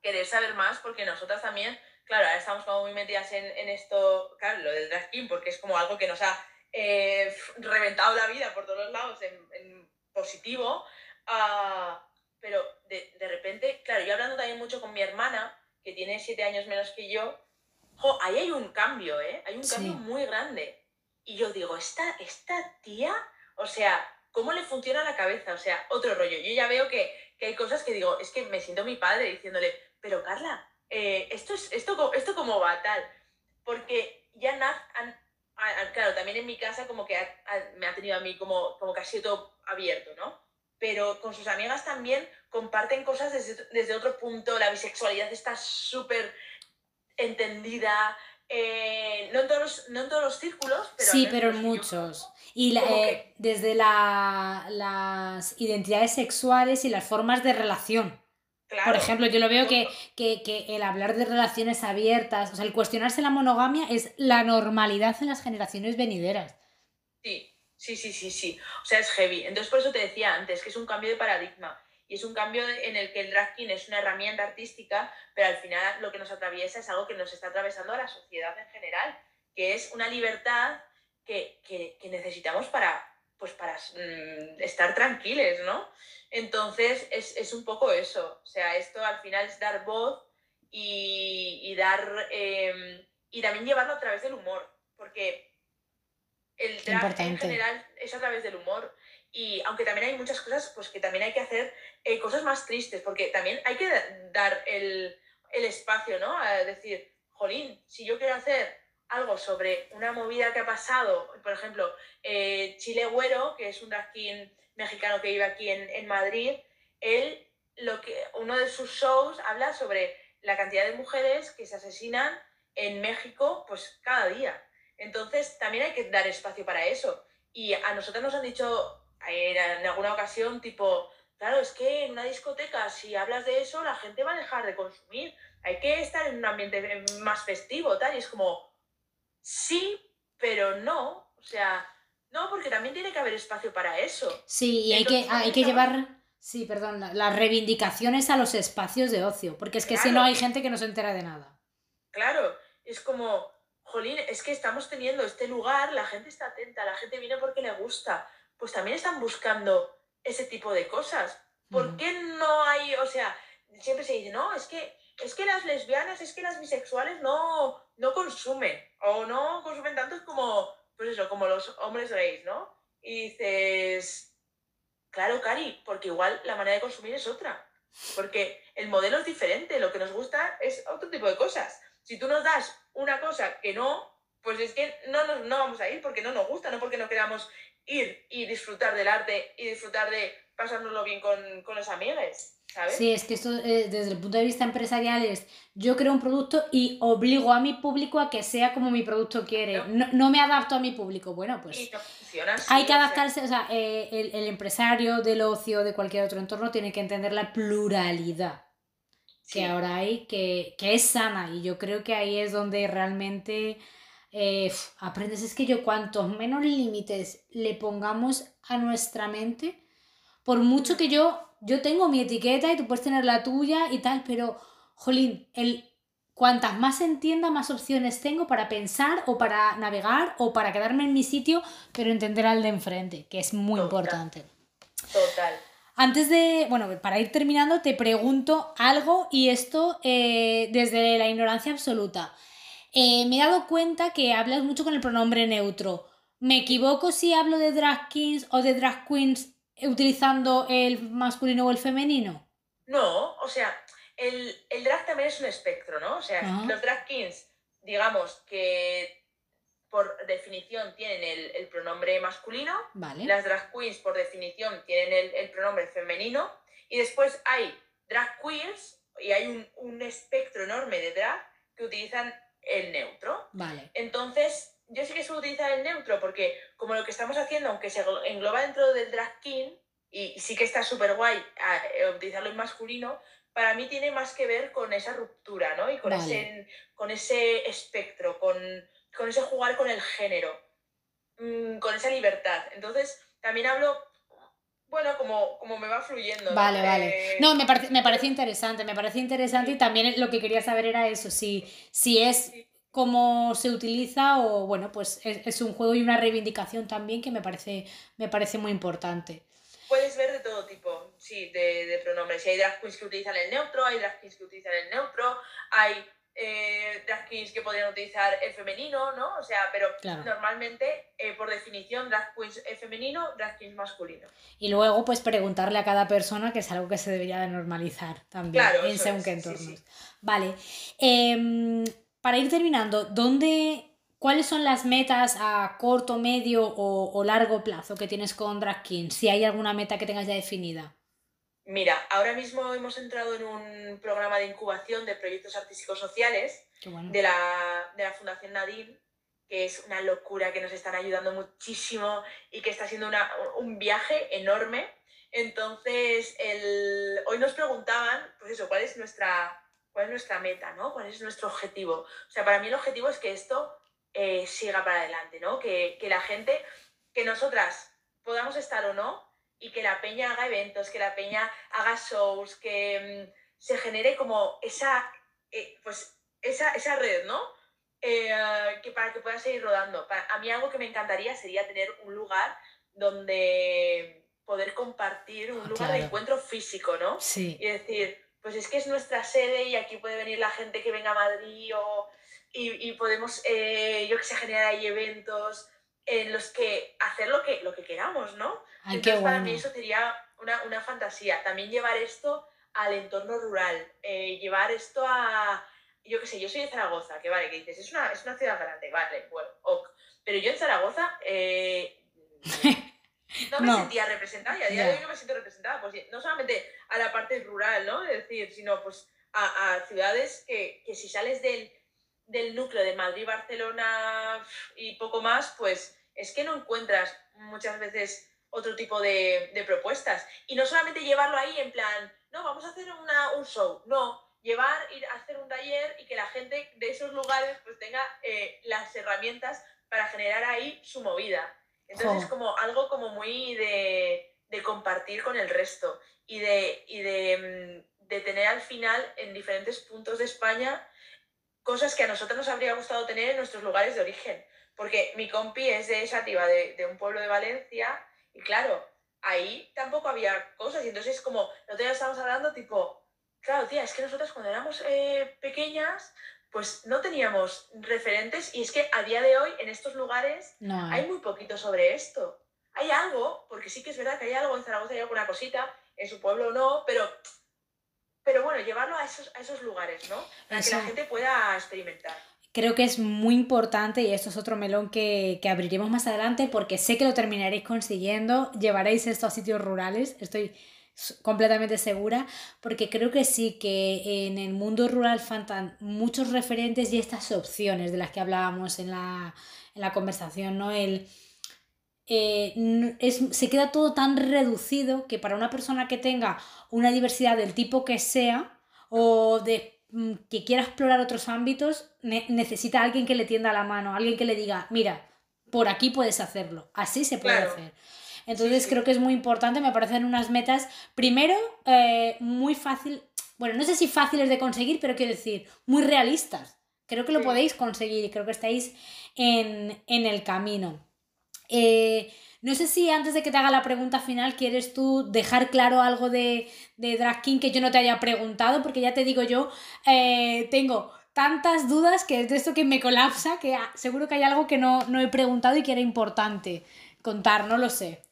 querer saber más, porque nosotras también claro, ahora estamos como muy metidas en, en esto, claro, lo del drag king, porque es como algo que nos ha eh, reventado la vida por todos los lados en, positivo. Ah, pero de, de, repente, claro, yo hablando también mucho con mi hermana, que tiene siete años menos que yo, jo, ahí hay un cambio, ¿eh? Hay un cambio muy grande. Y yo digo, esta, esta tía, o sea, ¿cómo le funciona la cabeza? O sea, otro rollo. Yo ya veo que, que hay cosas que digo, es que me siento mi padre diciéndole, pero Carla, eh, esto, es, esto, esto como va tal, porque ya Naz, claro, también en mi casa como que me ha tenido a mí como, como casi todo abierto, ¿no? Pero con sus amigas también comparten cosas desde, desde otro punto, la bisexualidad está súper entendida, eh, no, en todos los, no en todos los círculos, pero... Sí, pero en muchos. Y eh, desde la, las identidades sexuales y las formas de relación. Por ejemplo, yo lo veo que, el hablar de relaciones abiertas, o sea, el cuestionarse la monogamia es la normalidad en las generaciones venideras. Sí, sí, sí, sí, sí. O sea, es heavy. Entonces, por eso te decía antes que es un cambio de paradigma. Y es un cambio en el que el drag king es una herramienta artística, pero al final lo que nos atraviesa es algo que nos está atravesando a la sociedad en general, que es una libertad que, que, que necesitamos para, pues para mm, estar tranquiles, ¿no? Entonces es, es, un poco eso, o sea, esto al final es dar voz y, y dar, eh, y también llevarlo a través del humor, porque el drag en general es a través del humor. Y aunque también hay muchas cosas, pues que también hay que hacer eh, cosas más tristes, porque también hay que dar el, el espacio, ¿no? A decir, jolín, si yo quiero hacer algo sobre una movida que ha pasado, por ejemplo, eh, Chile Güero, que es un drag mexicano que vive aquí en, en, Madrid, él, lo que, uno de sus shows habla sobre la cantidad de mujeres que se asesinan en México pues cada día. Entonces, también hay que dar espacio para eso. Y a nosotros nos han dicho en alguna ocasión, tipo, claro, es que en una discoteca, si hablas de eso, la gente va a dejar de consumir. Hay que estar en un ambiente más festivo, tal. Y es como, sí, pero no. O sea, no, porque también tiene que haber espacio para eso. Sí, y hay que, hay que llevar, sí, perdón, las reivindicaciones a los espacios de ocio, porque es que si no hay gente que no se entera de nada. Claro, es como, jolín, es que estamos teniendo este lugar, la gente está atenta, la gente viene porque le gusta, pues también están buscando ese tipo de cosas. ¿Por qué no hay, o sea, siempre se dice, no, es que, es que las lesbianas, es que las bisexuales no, no consumen, o no consumen tanto como, pues eso, como los hombres gays, ¿no? Y dices, claro, Cari, porque igual la manera de consumir es otra. Porque el modelo es diferente, lo que nos gusta es otro tipo de cosas. Si tú nos das una cosa que no, pues es que no, no, vamos a ir porque no nos gusta, no porque no queramos ir y disfrutar del arte y disfrutar de pasárnoslo bien con, con los amigos. ¿Sabes? Sí, es que esto eh, desde el punto de vista empresarial es yo creo un producto y obligo a mi público a que sea como mi producto quiere. No, no me adapto a mi público. Bueno, pues hay que adaptarse, o sea, eh, el, el, empresario del ocio, de cualquier otro entorno, tiene que entender la pluralidad que ahora hay, que, que, es sana. Y yo creo que ahí es donde realmente eh, aprendes. Es que yo cuantos menos límites le pongamos a nuestra mente, por mucho que yo, yo tengo mi etiqueta y tú puedes tener la tuya y tal, pero, jolín, el, cuantas más entienda, más opciones tengo para pensar o para navegar o para quedarme en mi sitio, pero entender al de enfrente, que es muy importante. Total. Antes de, bueno, para ir terminando, te pregunto algo y esto eh, desde la ignorancia absoluta. Eh, me he dado cuenta que hablas mucho con el pronombre neutro. ¿Me equivoco si hablo de drag kings o de drag queens utilizando el masculino o el femenino? No, o sea, el, drag también es un espectro, ¿no? O sea, los drag kings, digamos que por definición tienen el, pronombre masculino, las drag queens por definición tienen el, pronombre femenino, y después hay drag queers, y hay un, espectro enorme de drag que utilizan el neutro. Vale. Entonces, yo sí que suelo utilizar el neutro porque como lo que estamos haciendo, aunque se engloba dentro del drag king, y sí que está súper guay eh, utilizarlo en masculino, para mí tiene más que ver con esa ruptura, ¿no? Y con, ese, con ese espectro, con con ese jugar con el género, mm, con esa libertad. Entonces, también hablo, bueno, como, como me va fluyendo. Vale, vale. No, me, parece, me parece interesante, me parece interesante y también lo que quería saber era eso, si, si es cómo se utiliza o, bueno, pues es, un juego y una reivindicación también que me parece, me parece muy importante. Puedes ver de todo tipo, sí, de, de pronombres. Hay drag queens que utilizan el neutro, hay drag queens que utilizan el neutro, hay eh, drag queens que podrían utilizar el femenino, ¿no? O sea, pero normalmente, eh, por definición, drag queens es femenino, drag queens masculino. Y luego, pues preguntarle a cada persona, que es algo que se debería de normalizar también en según qué entornos. Vale. Em, para ir terminando, ¿dónde, ¿cuáles son las metas a corto, medio o, o largo plazo que tienes con drag? Si hay alguna meta que tengas ya definida. Mira, ahora mismo hemos entrado en un programa de incubación de proyectos artísticos sociales de, la, de, la, Fundación Nadine, que es una locura, que nos están ayudando muchísimo y que está siendo una, un viaje enorme. Entonces, el, hoy nos preguntaban, pues eso, ¿cuál es nuestra, cuál es nuestra meta, ¿no? ¿Cuál es nuestro objetivo? O sea, para mí el objetivo es que esto eh, siga para adelante, ¿no? Que, que la gente, que nosotras podamos estar o no, y que la peña haga eventos, que la peña haga shows, que mm, se genere como esa, eh, pues esa, esa red, ¿no? Eh, que para que pueda seguir rodando. a mí algo que me encantaría sería tener un lugar donde poder compartir, un lugar de encuentro físico, ¿no? Sí. Y decir, pues es que es nuestra sede y aquí puede venir la gente que venga a Madrid o, y, podemos, eh, yo que sé, generar ahí eventos en los que hacer lo que, lo que queramos, ¿no? Ay, Entonces, para mí eso sería una, una, fantasía. También llevar esto al entorno rural, eh, llevar esto a, yo qué sé, yo soy de Zaragoza, que vale, que dices, es una, es una ciudad grande, vale, bueno, ok. Pero yo en Zaragoza eh, [LAUGHS] no me sentía representada y a día de hoy no me siento representada, pues no solamente a la parte rural, ¿no? Es decir, sino pues a, a ciudades que, que, si sales del, del núcleo de Madrid, Barcelona y poco más, pues es que no encuentras muchas veces otro tipo de, de propuestas. Y no solamente llevarlo ahí en plan, no, vamos a hacer una, un show, no, llevar, ir a hacer un taller y que la gente de esos lugares pues tenga eh, las herramientas para generar ahí su movida. Entonces es como algo como muy de, de, compartir con el resto y, de, y de, mm, de, tener al final en diferentes puntos de España cosas que a nosotros nos habría gustado tener en nuestros lugares de origen. Porque mi compi es de Sativa, de, de un pueblo de Valencia, y claro, ahí tampoco había cosas. Y entonces es como, nosotros estamos hablando tipo, Claro, tía, es que nosotras cuando éramos eh, pequeñas, pues no teníamos referentes y es que a día de hoy en estos lugares hay. muy poquito sobre esto. Hay algo, porque sí que es verdad que hay algo, en Zaragoza hay alguna cosita, en su pueblo no, pero, pero bueno, llevarlo a esos, a esos lugares, ¿no? Para que la gente pueda experimentar. Creo que es muy importante y esto es otro melón que, que abriremos más adelante porque sé que lo terminaréis consiguiendo, llevaréis esto a sitios rurales, estoy completamente segura, porque creo que sí que en el mundo rural faltan muchos referentes y estas opciones de las que hablábamos en la, conversación, ¿no? El, eh, es, se queda todo tan reducido que para una persona que tenga una diversidad del tipo que sea o de mm, que quiera explorar otros ámbitos, necesita alguien que le tienda la mano, alguien que le diga, mira, por aquí puedes hacerlo, así se puede hacer. Entonces creo que es muy importante, me parecen unas metas, primero, eh, muy fácil, bueno, no sé si fáciles de conseguir, pero quiero decir, muy realistas. Creo que lo podéis conseguir y creo que estáis en, el camino. Eh, no sé si antes de que te haga la pregunta final quieres tú dejar claro algo de, de Drag King que yo no te haya preguntado, porque ya te digo yo, eh, tengo tantas dudas que es de esto que me colapsa, que seguro que hay algo que no, no he preguntado y que era importante contar, no lo sé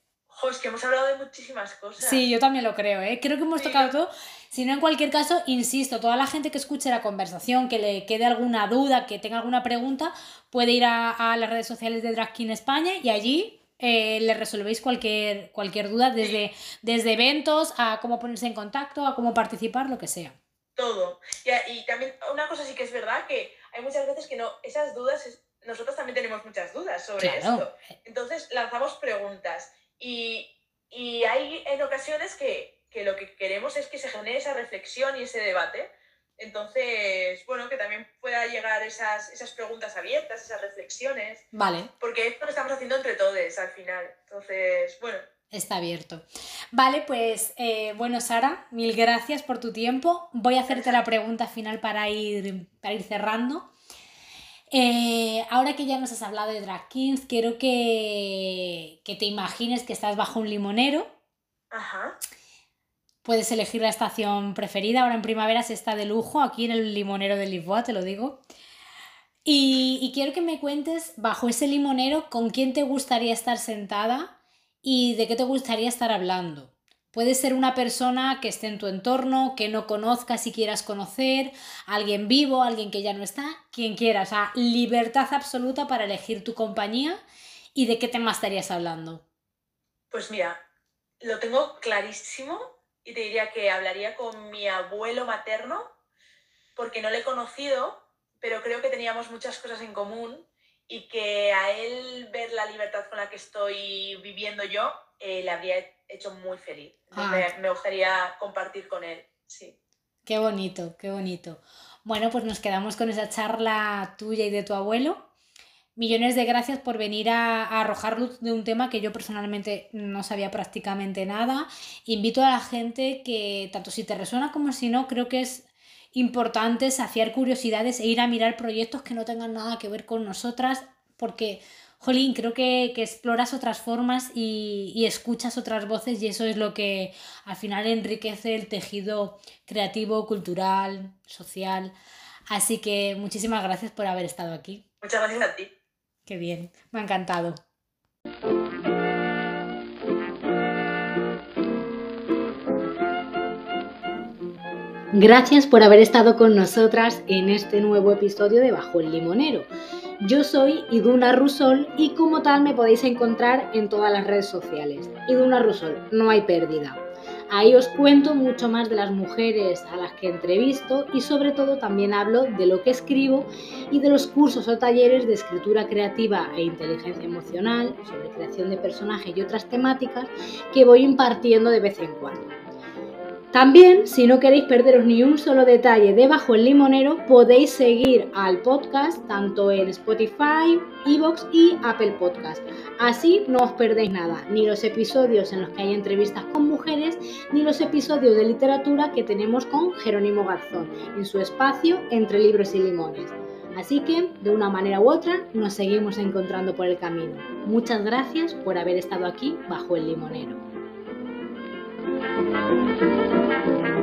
es que hemos hablado de muchísimas cosas. Sí, yo también lo creo, ¿eh? Creo que hemos tocado todo. Si no, en cualquier caso, insisto, toda la gente que escuche la conversación, que le quede alguna duda, que tenga alguna pregunta, puede ir a, las redes sociales de Drag King España y allí eh, le resolvéis cualquier, cualquier duda, desde, desde eventos a cómo ponerse en contacto, a cómo participar, lo que sea. Todo. Y, también una cosa sí que es verdad, que hay muchas veces que no, esas dudas, nosotros también tenemos muchas dudas sobre esto. Entonces lanzamos preguntas y, y hay en ocasiones que, que, lo que queremos es que se genere esa reflexión y ese debate. Entonces, bueno, que también pueda llegar esas, esas preguntas abiertas, esas reflexiones. Vale. Porque esto lo estamos haciendo entre todos al final. Entonces, bueno. Está abierto. Vale, pues eh, bueno, Sara, mil gracias por tu tiempo. Voy a hacerte la pregunta final para ir, para ir cerrando. Eh, ahora que ya nos has hablado de drag kings, quiero que, te imagines que estás bajo un limonero. Ajá. Puedes elegir la estación preferida. Ahora en primavera se está de lujo, aquí en el limonero de Lisboa, te lo digo. Y, y, quiero que me cuentes bajo ese limonero con quién te gustaría estar sentada y de qué te gustaría estar hablando. Puede ser una persona que esté en tu entorno, que no conozcas y quieras conocer, alguien vivo, alguien que ya no está, quien quiera. O sea, libertad absoluta para elegir tu compañía y de qué tema estarías hablando. Pues mira, lo tengo clarísimo y te diría que hablaría con mi abuelo materno, porque no le he conocido, pero creo que teníamos muchas cosas en común y que a él ver la libertad con la que estoy viviendo yo eh, le habría hecho muy feliz. Ah. me gustaría compartir con él, sí. Qué bonito, qué bonito. Bueno, pues nos quedamos con esa charla tuya y de tu abuelo. millones de gracias por venir a, arrojar luz de un tema que yo personalmente no sabía prácticamente nada. Invito a la gente que, tanto si te resuena como si no, creo que es importante saciar curiosidades e ir a mirar proyectos que no tengan nada que ver con nosotras, porque, jolín, creo que, exploras otras formas y, y, escuchas otras voces y eso es lo que al final enriquece el tejido creativo, cultural, social. Así que muchísimas gracias por haber estado aquí. Muchas gracias a ti. Qué bien, me ha encantado. Gracias por haber estado con nosotras en este nuevo episodio de Bajo el Limonero. Yo soy Iduna Rusol y como tal me podéis encontrar en todas las redes sociales. Iduna Rusol, no hay pérdida. Ahí os cuento mucho más de las mujeres a las que entrevisto y sobre todo también hablo de lo que escribo y de los cursos o talleres de escritura creativa e inteligencia emocional, sobre creación de personajes y otras temáticas que voy impartiendo de vez en cuando. También, si no queréis perderos ni un solo detalle de Bajo el Limonero, podéis seguir al podcast tanto en Spotify, Evox y Apple Podcast. Así no os perdéis nada, ni los episodios en los que hay entrevistas con mujeres, ni los episodios de literatura que tenemos con Jerónimo Garzón en su espacio Entre Libros y Limones. Así que, de una manera u otra, nos seguimos encontrando por el camino. Muchas gracias por haber estado aquí bajo el limonero. Thank you.